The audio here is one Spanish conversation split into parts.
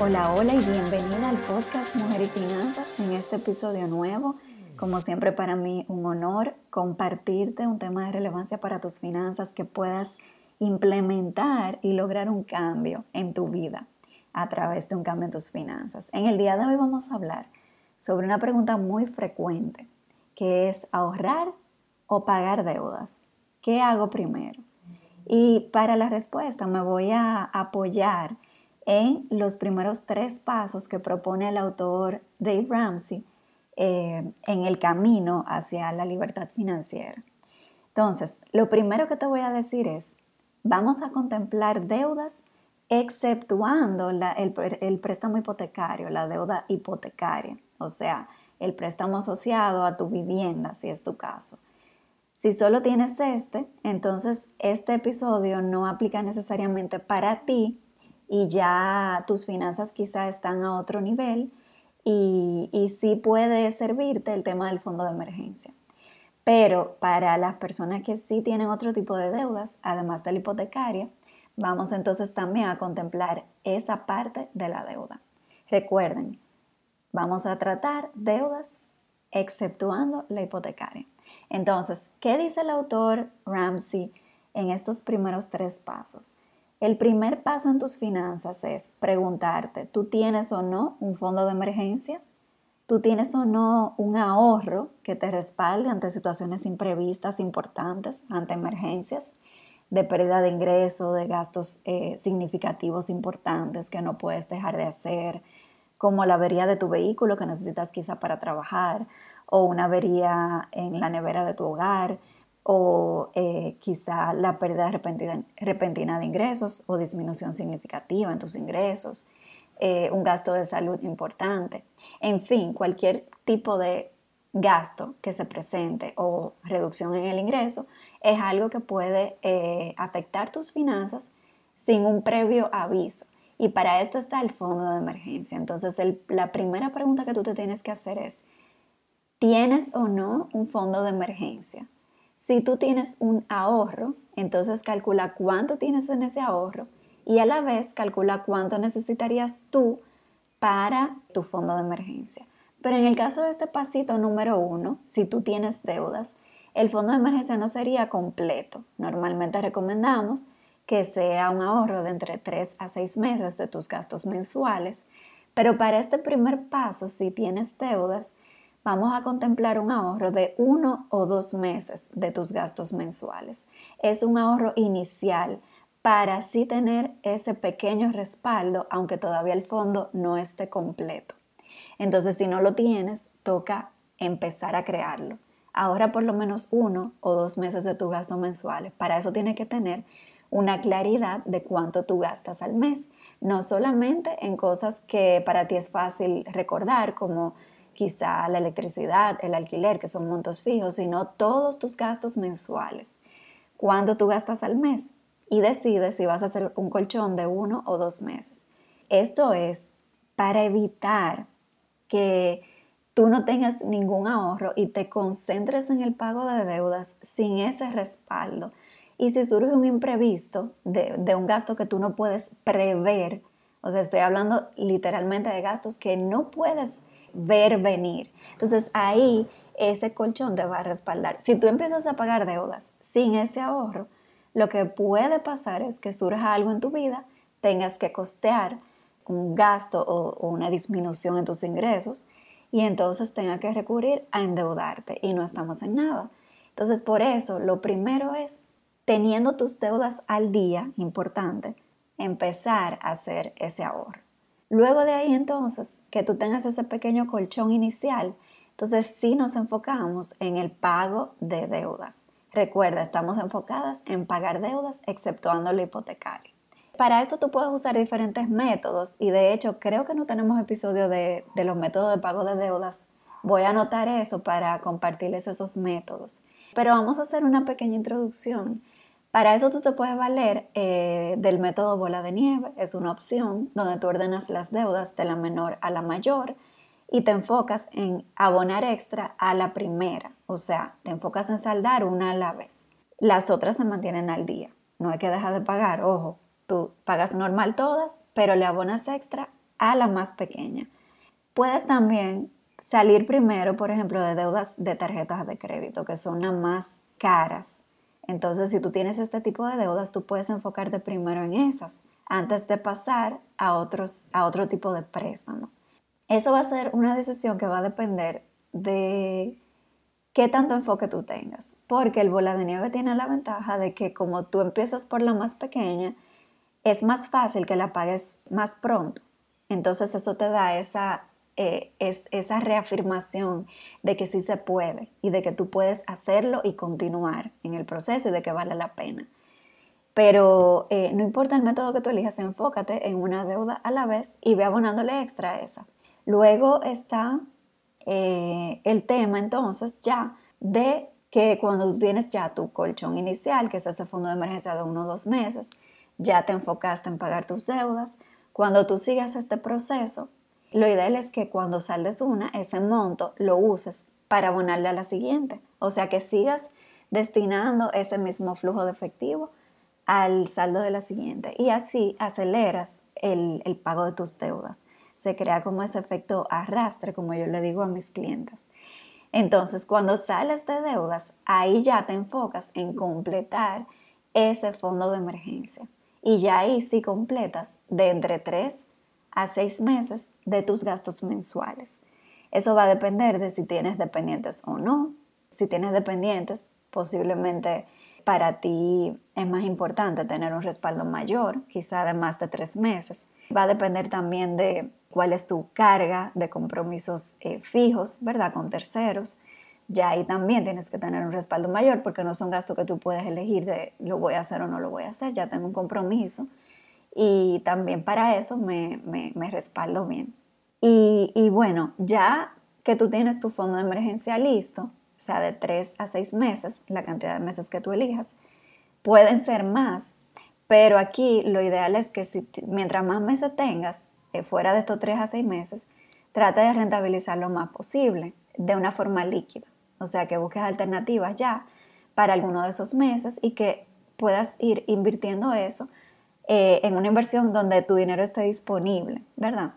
Hola, hola y bienvenida al podcast Mujer y Finanzas en este episodio nuevo. Como siempre para mí un honor compartirte un tema de relevancia para tus finanzas que puedas implementar y lograr un cambio en tu vida a través de un cambio en tus finanzas. En el día de hoy vamos a hablar sobre una pregunta muy frecuente que es ahorrar o pagar deudas. ¿Qué hago primero? Y para la respuesta me voy a apoyar en los primeros tres pasos que propone el autor Dave Ramsey eh, en el camino hacia la libertad financiera. Entonces, lo primero que te voy a decir es, vamos a contemplar deudas exceptuando el, el préstamo hipotecario, la deuda hipotecaria, o sea, el préstamo asociado a tu vivienda, si es tu caso. Si solo tienes este, entonces este episodio no aplica necesariamente para ti y ya tus finanzas quizá están a otro nivel y, y sí puede servirte el tema del fondo de emergencia. Pero para las personas que sí tienen otro tipo de deudas, además de la hipotecaria, vamos entonces también a contemplar esa parte de la deuda. Recuerden, vamos a tratar deudas exceptuando la hipotecaria. Entonces, ¿qué dice el autor Ramsey en estos primeros tres pasos? El primer paso en tus finanzas es preguntarte, ¿tú tienes o no un fondo de emergencia? ¿Tú tienes o no un ahorro que te respalde ante situaciones imprevistas importantes, ante emergencias de pérdida de ingreso, de gastos eh, significativos importantes que no puedes dejar de hacer, como la avería de tu vehículo que necesitas quizá para trabajar, o una avería en la nevera de tu hogar, o eh, quizá la pérdida repentina, de ingresos o disminución significativa en tus ingresos, eh, un gasto de salud importante, en fin, cualquier tipo de gasto que se presente o reducción en el ingreso es algo que puede eh, afectar tus finanzas sin un previo aviso. Y para esto está el fondo de emergencia. Entonces, la primera pregunta que tú te tienes que hacer es, ¿tienes o no un fondo de emergencia? Si tú tienes un ahorro, entonces calcula cuánto tienes en ese ahorro y a la vez calcula cuánto necesitarías tú para tu fondo de emergencia. Pero en el caso de este pasito número uno, si tú tienes deudas, el fondo de emergencia no sería completo. Normalmente recomendamos que sea un ahorro de entre 3 a 6 meses de tus gastos mensuales, pero para este primer paso, si tienes deudas, vamos a contemplar un ahorro de uno o dos meses de tus gastos mensuales. Es un ahorro inicial para así tener ese pequeño respaldo, aunque todavía el fondo no esté completo. Entonces, si no lo tienes, toca empezar a crearlo. Ahorra por lo menos uno o dos meses de tus gastos mensuales. Para eso tienes que tener una claridad de cuánto tú gastas al mes. No solamente en cosas que para ti es fácil recordar, como quizá la electricidad, el alquiler, que son montos fijos, sino todos tus gastos mensuales. ¿Cuándo tú gastas al mes? Y decides si vas a hacer un colchón de uno o dos meses. Esto es para evitar que tú no tengas ningún ahorro y te concentres en el pago de deudas sin ese respaldo. Y si surge un imprevisto de, de, un gasto que tú no puedes prever, o sea, estoy hablando literalmente de gastos que no puedes ver venir. Entonces ahí ese colchón te va a respaldar. Si tú empiezas a pagar deudas sin ese ahorro, lo que puede pasar es que surja algo en tu vida, tengas que costear un gasto o, una disminución en tus ingresos y entonces tengas que recurrir a endeudarte y no estamos en nada. Entonces por eso lo primero es, teniendo tus deudas al día, importante, empezar a hacer ese ahorro. Luego de ahí entonces, que tú tengas ese pequeño colchón inicial, entonces sí nos enfocamos en el pago de deudas. Recuerda, estamos enfocadas en pagar deudas exceptuando la hipotecaria. Para eso tú puedes usar diferentes métodos y de hecho creo que no tenemos episodio de, de los métodos de pago de deudas. Voy a anotar eso para compartirles esos métodos. Pero vamos a hacer una pequeña introducción. Para eso tú te puedes valer eh, del método bola de nieve. Es una opción donde tú ordenas las deudas de la menor a la mayor y te enfocas en abonar extra a la primera. O sea, te enfocas en saldar una a la vez. Las otras se mantienen al día. No hay que dejar de pagar, ojo. Tú pagas normal todas, pero le abonas extra a la más pequeña. Puedes también salir primero, por ejemplo, de deudas de tarjetas de crédito, que son las más caras. Entonces, si tú tienes este tipo de deudas, tú puedes enfocarte primero en esas antes de pasar a, otros, a otro tipo de préstamos. Eso va a ser una decisión que va a depender de qué tanto enfoque tú tengas, porque el bola de nieve tiene la ventaja de que como tú empiezas por la más pequeña, es más fácil que la pagues más pronto. Entonces eso te da esa eh, es esa reafirmación de que sí se puede y de que tú puedes hacerlo y continuar en el proceso y de que vale la pena. Pero eh, no importa el método que tú elijas, enfócate en una deuda a la vez y ve abonándole extra a esa. Luego está eh, el tema entonces ya de que cuando tú tienes ya tu colchón inicial, que es ese fondo de emergencia de uno o dos meses, ya te enfocaste en pagar tus deudas. Cuando tú sigas este proceso, lo ideal es que cuando saldes una, ese monto lo uses para abonarle a la siguiente. O sea, que sigas destinando ese mismo flujo de efectivo al saldo de la siguiente. Y así aceleras el, pago de tus deudas. Se crea como ese efecto arrastre, como yo le digo a mis clientes. Entonces, cuando sales de deudas, ahí ya te enfocas en completar ese fondo de emergencia. Y ya ahí sí completas de entre 3 a seis meses de tus gastos mensuales. Eso va a depender de si tienes dependientes o no. Si tienes dependientes, posiblemente para ti es más importante tener un respaldo mayor, quizá de más de tres meses. Va a depender también de cuál es tu carga de compromisos eh, fijos, ¿verdad? Con terceros. Ya ahí también tienes que tener un respaldo mayor porque no son gastos que tú puedes elegir de lo voy a hacer o no lo voy a hacer. Ya tengo un compromiso y también para eso me, me, respaldo bien. Y, y, bueno, ya que tú tienes tu fondo de emergencia listo, o sea, de tres a seis meses, la cantidad de meses que tú elijas, pueden ser más, pero aquí lo ideal es que si, mientras más meses tengas, eh, fuera de estos tres a seis meses, trata de rentabilizar lo más posible de una forma líquida. O sea, que busques alternativas ya para alguno de esos meses y que puedas ir invirtiendo eso eh, en una inversión donde tu dinero esté disponible, ¿verdad?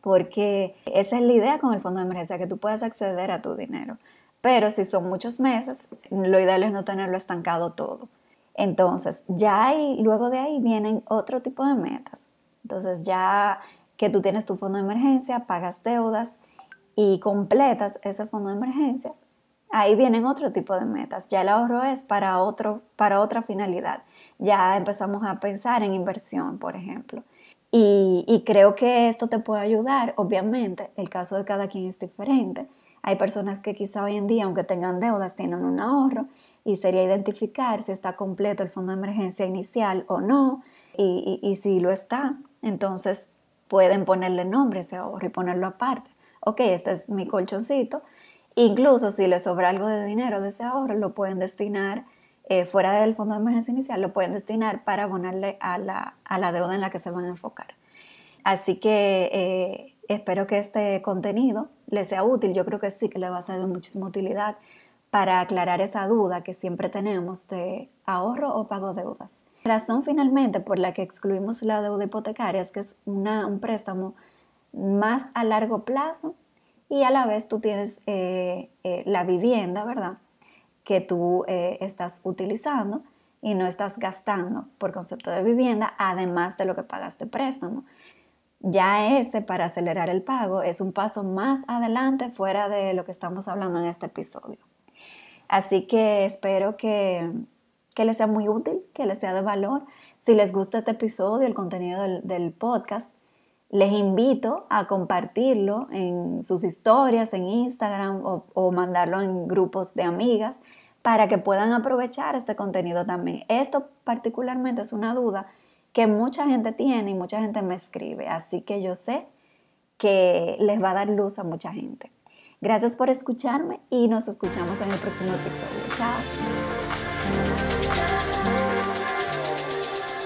Porque esa es la idea con el fondo de emergencia, que tú puedas acceder a tu dinero. Pero si son muchos meses, lo ideal es no tenerlo estancado todo. Entonces, ya hay, luego de ahí vienen otro tipo de metas. Entonces, ya que tú tienes tu fondo de emergencia, pagas deudas y completas ese fondo de emergencia, ahí vienen otro tipo de metas. Ya el ahorro es para, otro, para otra finalidad ya empezamos a pensar en inversión, por ejemplo. Y, creo que esto te puede ayudar, obviamente, el caso de cada quien es diferente. Hay personas que quizá hoy en día, aunque tengan deudas, tienen un ahorro y sería identificar si está completo el fondo de emergencia inicial o no. Y, y, si lo está, entonces pueden ponerle nombre a ese ahorro y ponerlo aparte. Ok, este es mi colchoncito. Incluso si les sobra algo de dinero de ese ahorro, lo pueden destinar eh, fuera del fondo de emergencia inicial lo pueden destinar para abonarle a la, a la deuda en la que se van a enfocar. Así que eh, espero que este contenido les sea útil. Yo creo que sí que le va a ser de muchísima utilidad para aclarar esa duda que siempre tenemos de ahorro o pago deudas. La razón finalmente por la que excluimos la deuda hipotecaria es que es un préstamo más a largo plazo y a la vez tú tienes eh, la vivienda, ¿verdad? que tú eh, estás utilizando y no estás gastando por concepto de vivienda, además de lo que pagaste préstamo. Ya ese, para acelerar el pago, es un paso más adelante fuera de lo que estamos hablando en este episodio. Así que espero que, que les sea muy útil, que les sea de valor. Si les gusta este episodio, el contenido del, podcast, les invito a compartirlo en sus historias, en Instagram o, mandarlo en grupos de amigas para que puedan aprovechar este contenido también. Esto particularmente es una duda que mucha gente tiene y mucha gente me escribe. Así que yo sé que les va a dar luz a mucha gente. Gracias por escucharme y nos escuchamos en el próximo episodio. Chao.